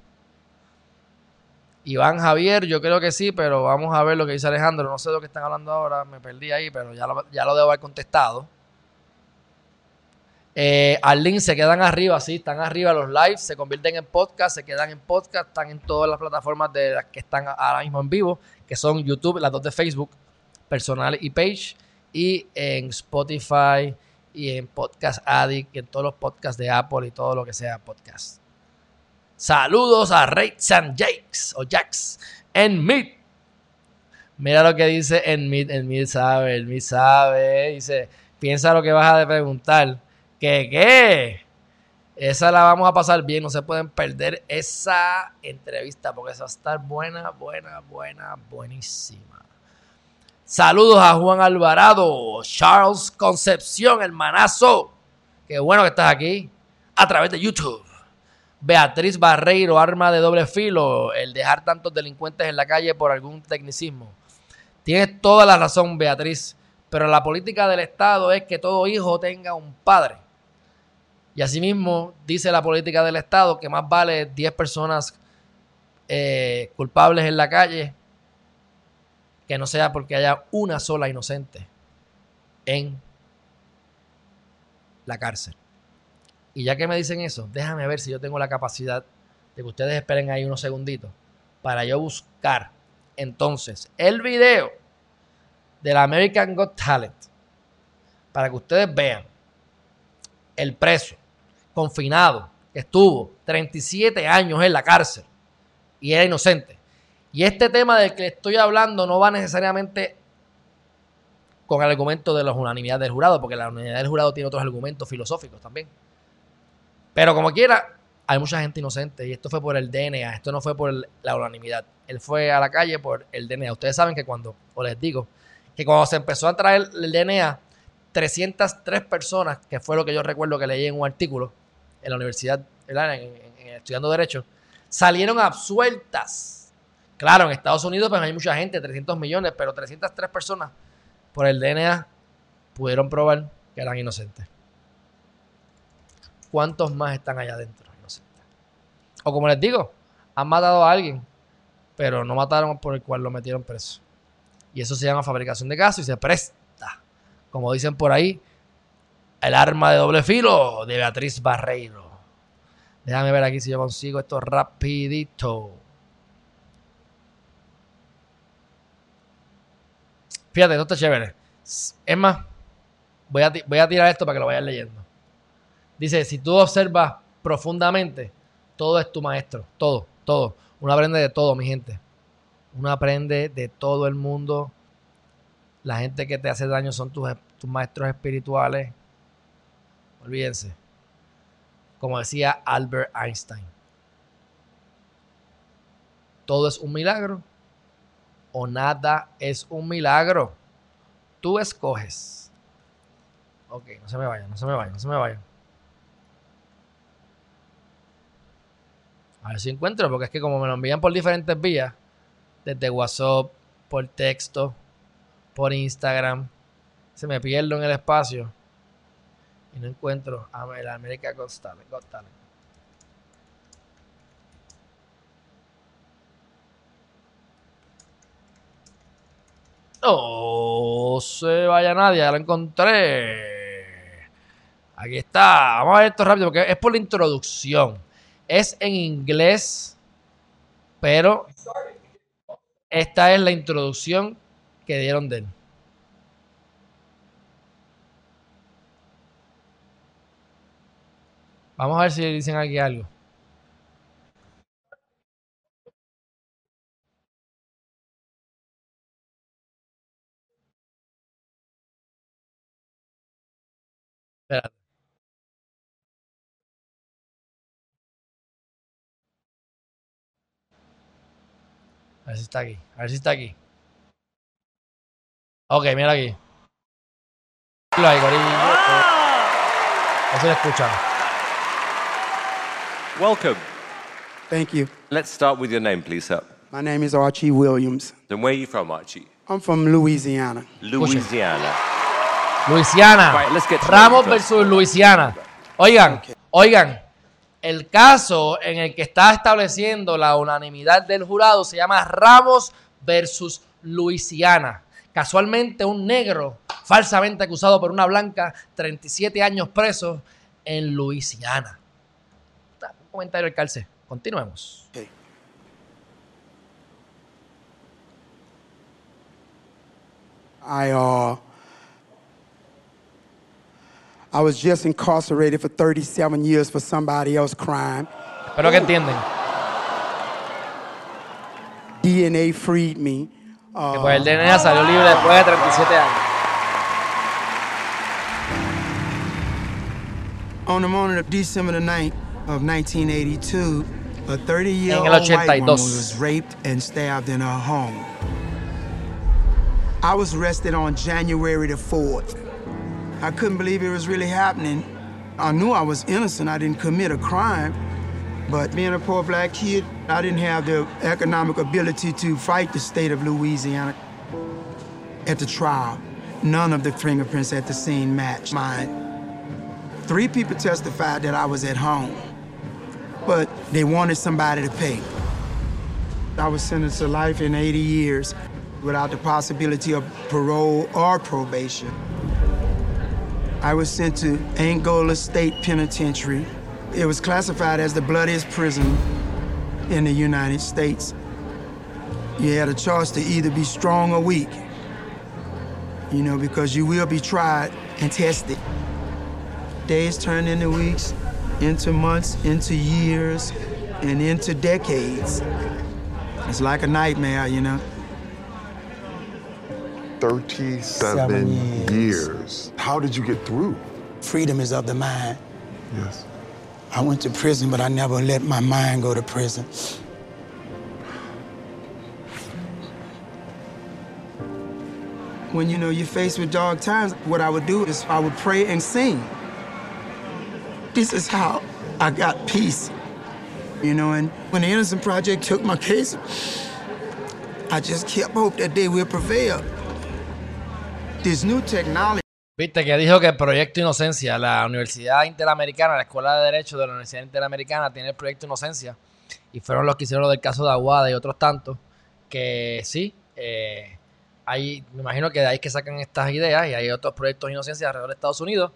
Iván Javier, yo creo que sí, pero vamos a ver lo que dice Alejandro. No sé de lo que están hablando ahora, me perdí ahí, pero ya ya lo debo haber contestado. Eh, al link se quedan arriba, sí, están arriba los lives, se convierten en podcast, se quedan en podcast, están en todas las plataformas de las que están ahora mismo en vivo, que son YouTube, las dos de Facebook, personal y page, y en Spotify y en Podcast Addict, y en todos los podcasts de Apple y todo lo que sea podcast. Saludos a Ray San Jakes o Jax en Meet. Mira lo que dice en Meet, en Meet sabe, el Meet sabe, dice, piensa lo que vas a preguntar ¿Qué qué? Esa la vamos a pasar bien, no se pueden perder esa entrevista porque esa va a estar buena, buena, buena, buenísima. Saludos a Juan Alvarado, Charles Concepción, hermanazo. Qué bueno que estás aquí a través de YouTube. Beatriz Barreiro, arma de doble filo, el dejar tantos delincuentes en la calle por algún tecnicismo. Tienes toda la razón, Beatriz, pero la política del Estado es que todo hijo tenga un padre. Y asimismo dice la política del Estado que más vale 10 personas eh, culpables en la calle que no sea porque haya una sola inocente en la cárcel. Y ya que me dicen eso, déjame ver si yo tengo la capacidad de que ustedes esperen ahí unos segunditos para yo buscar entonces el video del American Got Talent para que ustedes vean el preso confinado que estuvo 37 años en la cárcel y era inocente. Y este tema del que estoy hablando no va necesariamente con el argumento de la unanimidad del jurado, porque la unanimidad del jurado tiene otros argumentos filosóficos también. Pero como quiera, hay mucha gente inocente y esto fue por el DNA, esto no fue por la unanimidad. Él fue a la calle por el DNA. Ustedes saben que cuando, o les digo, que cuando se empezó a traer el DNA, 303 personas, que fue lo que yo recuerdo que leí en un artículo en la universidad, estudiando Derecho, salieron absueltas. Claro, en Estados Unidos pues hay mucha gente, 300 millones, pero 303 personas por el DNA pudieron probar que eran inocentes. ¿Cuántos más están allá adentro inocentes? O como les digo, han matado a alguien, pero no mataron por el cual lo metieron preso. Y eso se llama fabricación de casos y se presta, como dicen por ahí, el arma de doble filo de Beatriz Barreiro. Déjame ver aquí si yo consigo esto rapidito. Fíjate, esto está chévere. Es más, voy a, voy a tirar esto para que lo vayan leyendo. Dice, si tú observas profundamente, todo es tu maestro. Todo, todo. Uno aprende de todo, mi gente. Uno aprende de todo el mundo. La gente que te hace daño son tus, tus maestros espirituales. Olvídense. Como decía Albert Einstein. Todo es un milagro o nada es un milagro. Tú escoges. Ok, no se me vayan, no se me vayan, no se me vayan. A ver si encuentro, porque es que como me lo envían por diferentes vías, desde WhatsApp, por texto, por Instagram, se me pierdo en el espacio y no encuentro a la América Got No se vaya nadie, ya lo encontré. Aquí está. Vamos a ver esto rápido porque es por la introducción. Es en inglés, pero esta es la introducción que dieron de él. Vamos a ver si dicen aquí algo. Espérate. A ver si está aquí. A ver si está aquí. Ok, mira aquí. Lo hay, gorillo. Ah. Eso lo escuchan. Welcome. Thank you. Let's start with your name, please, sir. My name is Archie Williams. Then where are you from, Archie? I'm from Louisiana. Louisiana. Luisiana. Ramos versus Luisiana. Oigan, oigan, el caso en el que está estableciendo la unanimidad del jurado se llama Ramos versus Luisiana. Casualmente un negro falsamente acusado por una blanca, 37 años preso en Luisiana. Un comentario del calce. Continuemos. Okay. I uh I was just incarcerated for 37 years for somebody else's crime. Espero que entienden. DNA freed me. Que Uh, pues el DNA salió libre después de 37 años. On the morning of December the 9th of 1982, a 30 year En old el white woman was raped and stabbed in her home. I was arrested on January the 4th. I couldn't believe it was really happening. I knew I was innocent, I didn't commit a crime. But being a poor black kid, I didn't have the economic ability to fight the state of Louisiana. At the trial, none of the fingerprints at the scene matched mine. Three people testified that I was at home, but they wanted somebody to pay. I was sentenced to life in 80 years without the possibility of parole or probation. I was sent to Angola State Penitentiary. It was classified as the bloodiest prison in the United States. You had a choice to either be strong or weak, you know, because you will be tried and tested. Days turn into weeks, into months, into years, and into decades. It's like a nightmare, you know. 37 years. years. How did you get through? Freedom is of the mind. Yes. I went to prison, but I never let my mind go to prison. When you know you're faced with dark times, what I would do is I would pray and sing. This is how I got peace. You know, and when the Innocent Project took my case, I just kept hope that they will prevail. This new technology. Viste que dijo que el proyecto Inocencia, la Universidad Interamericana, la Escuela de Derecho de la Universidad Interamericana tiene el proyecto Inocencia y fueron los que hicieron lo del caso de Aguada y otros tantos que sí, eh, hay, me imagino que de ahí es que sacan estas ideas y hay otros proyectos de Inocencia alrededor de Estados Unidos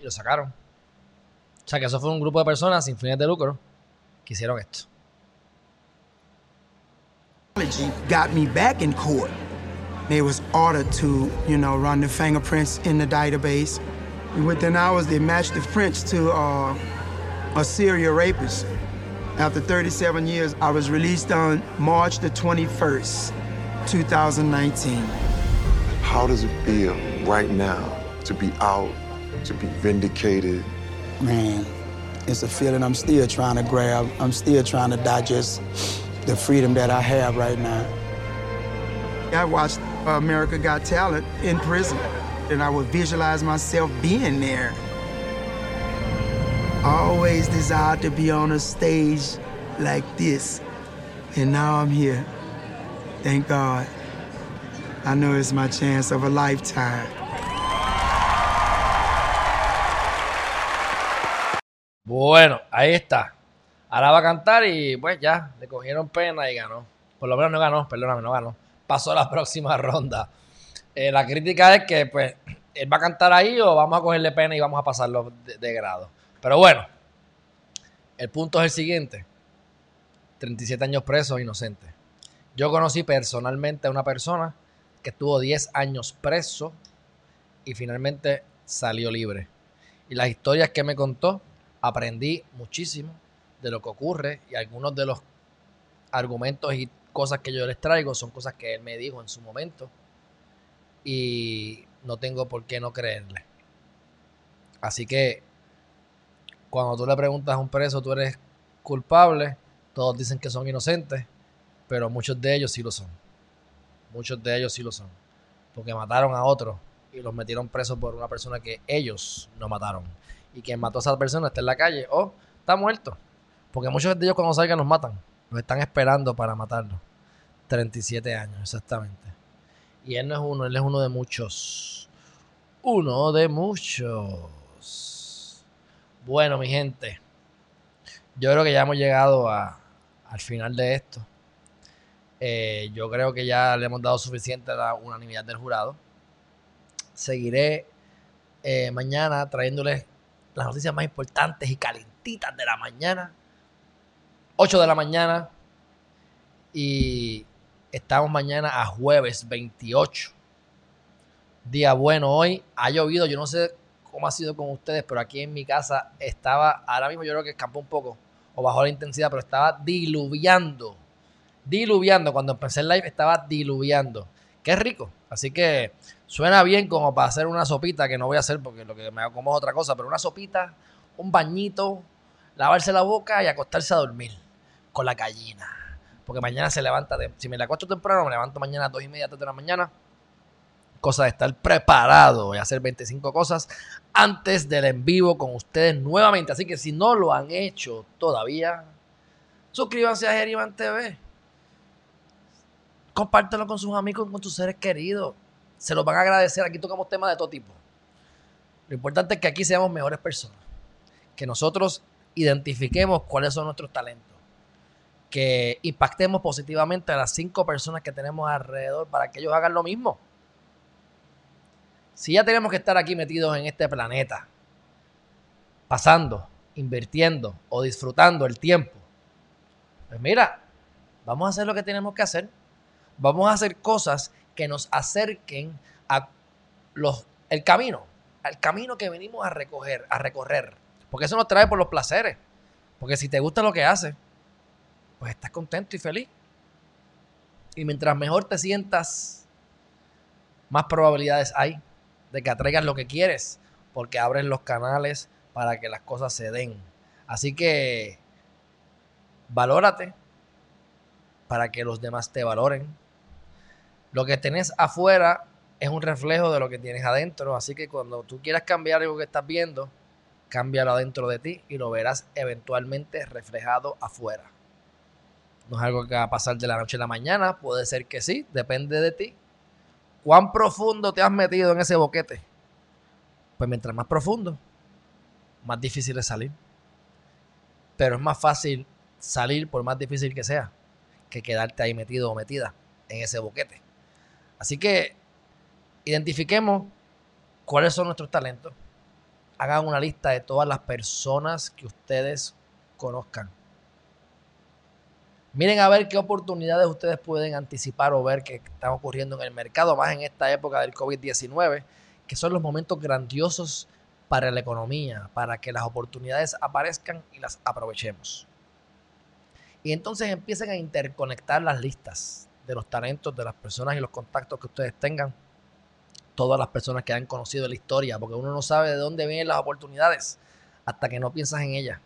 y lo sacaron. O sea que eso fue un grupo de personas sin fines de lucro que hicieron esto. got me back in court. They was ordered to, you know, run the fingerprints in the database. Within hours, they matched the prints to uh, a serial rapist. After 37 years, I was released on March the 21st, 2019. How does it feel right now to be out, to be vindicated? Man, it's a feeling I'm still trying to grab. I'm still trying to digest the freedom that I have right now. I watched America Got Talent in prison, and I would visualize myself being there. Always desired to be on a stage like this, and now I'm here. Thank God. I know it's my chance of a lifetime. Bueno, ahí está. Ahora va a cantar y pues ya, le cogieron pena y ganó. Por lo menos no ganó, perdóname, no ganó. Pasó la próxima ronda. Eh, la crítica es que pues él va a cantar ahí o vamos a cogerle pena y vamos a pasarlo de, de grado. Pero bueno, el punto es el siguiente. 37 años preso, inocente. Yo conocí personalmente a una persona que estuvo 10 años preso y finalmente salió libre. Y las historias que me contó, aprendí muchísimo de lo que ocurre y algunos de los argumentos y cosas que yo les traigo son cosas que él me dijo en su momento y no tengo por qué no creerle. Así que cuando tú le preguntas a un preso, tú eres culpable, todos dicen que son inocentes, pero muchos de ellos sí lo son. Muchos de ellos sí lo son. Porque mataron a otros y los metieron presos por una persona que ellos no mataron. Y quien mató a esa persona está en la calle o está muerto. Porque muchos de ellos cuando salgan los matan. Los están esperando para matarlos. 37 años, exactamente. Y él no es uno, él es uno de muchos. Uno de muchos. Bueno, mi gente. Yo creo que ya hemos llegado a- al final de esto. Eh, yo creo que ya le hemos dado suficiente la unanimidad del jurado. Seguiré eh, mañana trayéndoles las noticias más importantes y calentitas de la mañana. 8 de la mañana. Y estamos mañana a jueves 28. Día bueno hoy. Ha llovido. Yo no sé cómo ha sido con ustedes, pero aquí en mi casa estaba, ahora mismo yo creo que escapó un poco o bajó la intensidad, pero estaba diluviando. Diluviando. Cuando empecé el live estaba diluviando. Qué rico. Así que suena bien como para hacer una sopita, que no voy a hacer porque lo que me como es otra cosa, pero una sopita, un bañito, lavarse la boca y acostarse a dormir con la gallina. Porque mañana se levanta, si me la acuesto temprano, me levanto mañana a dos y media, de la mañana. Cosa de estar preparado y hacer 25 cosas antes del en vivo con ustedes nuevamente. Así que si no lo han hecho todavía, suscríbanse a Geriman TV. Compártelo con sus amigos, con sus seres queridos. Se los van a agradecer. Aquí tocamos temas de todo tipo. Lo importante es que aquí seamos mejores personas. Que nosotros identifiquemos cuáles son nuestros talentos. Que impactemos positivamente a las cinco personas que tenemos alrededor para que ellos hagan lo mismo. Si ya tenemos que estar aquí metidos en este planeta, pasando, invirtiendo o disfrutando el tiempo, pues mira, vamos a hacer lo que tenemos que hacer. Vamos a hacer cosas que nos acerquen a los, el camino, al camino que venimos a recoger, a recorrer. Porque eso nos trae por los placeres. Porque si te gusta lo que haces, pues estás contento y feliz. Y mientras mejor te sientas, más probabilidades hay de que atraigas lo que quieres, porque abres los canales para que las cosas se den. Así que valórate para que los demás te valoren. Lo que tenés afuera es un reflejo de lo que tienes adentro, así que cuando tú quieras cambiar algo que estás viendo, cámbialo adentro de ti y lo verás eventualmente reflejado afuera. No es algo que va a pasar de la noche a la mañana, puede ser que sí, depende de ti. ¿Cuán profundo te has metido en ese boquete? Pues mientras más profundo, más difícil es salir. Pero es más fácil salir por más difícil que sea que quedarte ahí metido o metida en ese boquete. Así que identifiquemos cuáles son nuestros talentos. Hagan una lista de todas las personas que ustedes conozcan Miren a ver qué oportunidades ustedes pueden anticipar o ver que están ocurriendo en el mercado, más en esta época del COVID-19, que son los momentos grandiosos para la economía, para que las oportunidades aparezcan y las aprovechemos. Y entonces empiecen a interconectar las listas de los talentos, de las personas y los contactos que ustedes tengan, todas las personas que han conocido la historia, porque uno no sabe de dónde vienen las oportunidades hasta que no piensas en ellas.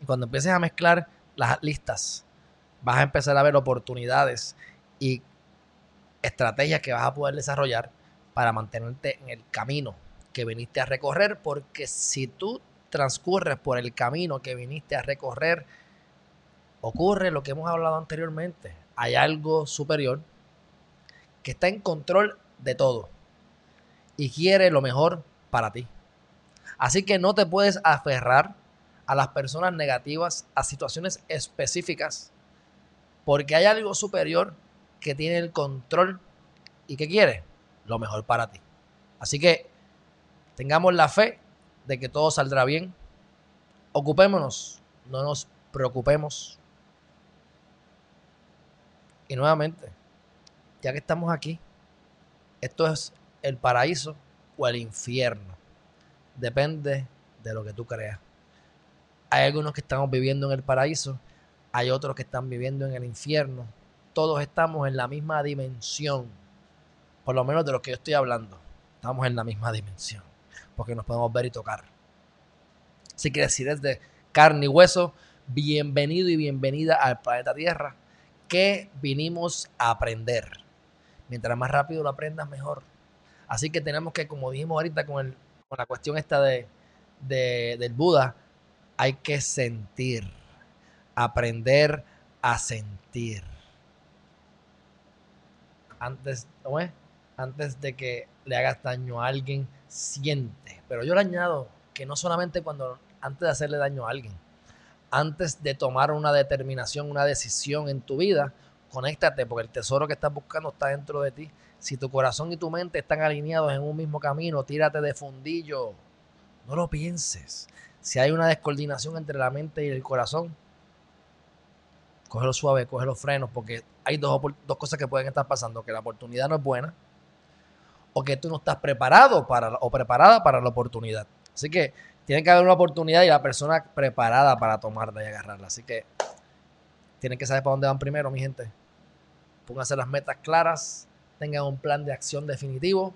Y cuando empieces a mezclar las listas, vas a empezar a ver oportunidades y estrategias que vas a poder desarrollar para mantenerte en el camino que viniste a recorrer, porque si tú transcurres por el camino que viniste a recorrer, ocurre lo que hemos hablado anteriormente. Hay algo superior que está en control de todo y quiere lo mejor para ti. Así que no te puedes aferrar a las personas negativas, a situaciones específicas porque hay algo superior que tiene el control y que quiere lo mejor para ti. Así que tengamos la fe de que todo saldrá bien. Ocupémonos, no nos preocupemos. Y nuevamente, ya que estamos aquí, esto es el paraíso o el infierno. Depende de lo que tú creas. Hay algunos que estamos viviendo en el paraíso hay otros que están viviendo en el infierno. Todos estamos en la misma dimensión, por lo menos de lo que yo estoy hablando. Estamos en la misma dimensión, porque nos podemos ver y tocar. Así que si eres de carne y hueso, bienvenido y bienvenida al planeta Tierra, que vinimos a aprender. Mientras más rápido lo aprendas, mejor. Así que tenemos que, como dijimos ahorita con, la cuestión esta de, del Buda, hay que sentir aprender a sentir. Antes, Antes de que le hagas daño a alguien, siente. Pero yo le añado que no solamente cuando antes de hacerle daño a alguien, antes de tomar una determinación, una decisión en tu vida, conéctate porque el tesoro que estás buscando está dentro de ti. Si tu corazón y tu mente están alineados en un mismo camino, tírate de fundillo. No lo pienses. Si hay una descoordinación entre la mente y el corazón, cógelo suave, coge los frenos, porque hay dos, dos cosas que pueden estar pasando, que la oportunidad no es buena o que tú no estás preparado para o preparada para la oportunidad. Así que tiene que haber una oportunidad y la persona preparada para tomarla y agarrarla. Así que tienen que saber para dónde van primero, mi gente. Pónganse las metas claras, tengan un plan de acción definitivo.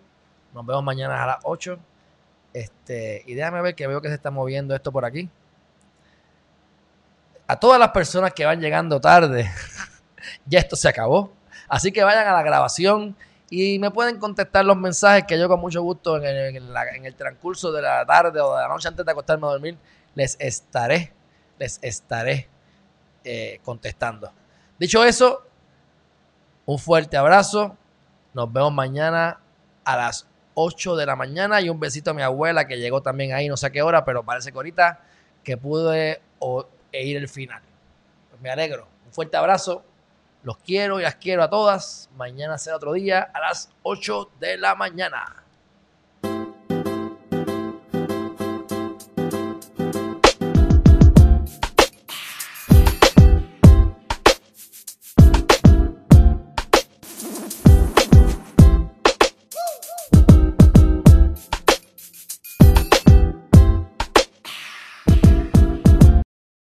Nos vemos mañana a las 8. Este, y déjame ver que veo que se está moviendo esto por aquí. A todas las personas que van llegando tarde, ya esto se acabó. Así que vayan a la grabación y me pueden contestar los mensajes que yo con mucho gusto en el, transcurso de la tarde o de la noche antes de acostarme a dormir les estaré, les estaré eh, contestando. Dicho eso, un fuerte abrazo. Nos vemos mañana a las 8 de la mañana y un besito a mi abuela que llegó también ahí, no sé a qué hora, pero parece que ahorita que pude o- e ir el final. Pues me alegro. Un fuerte abrazo. Los quiero y las quiero a todas. Mañana será otro día a las 8 de la mañana.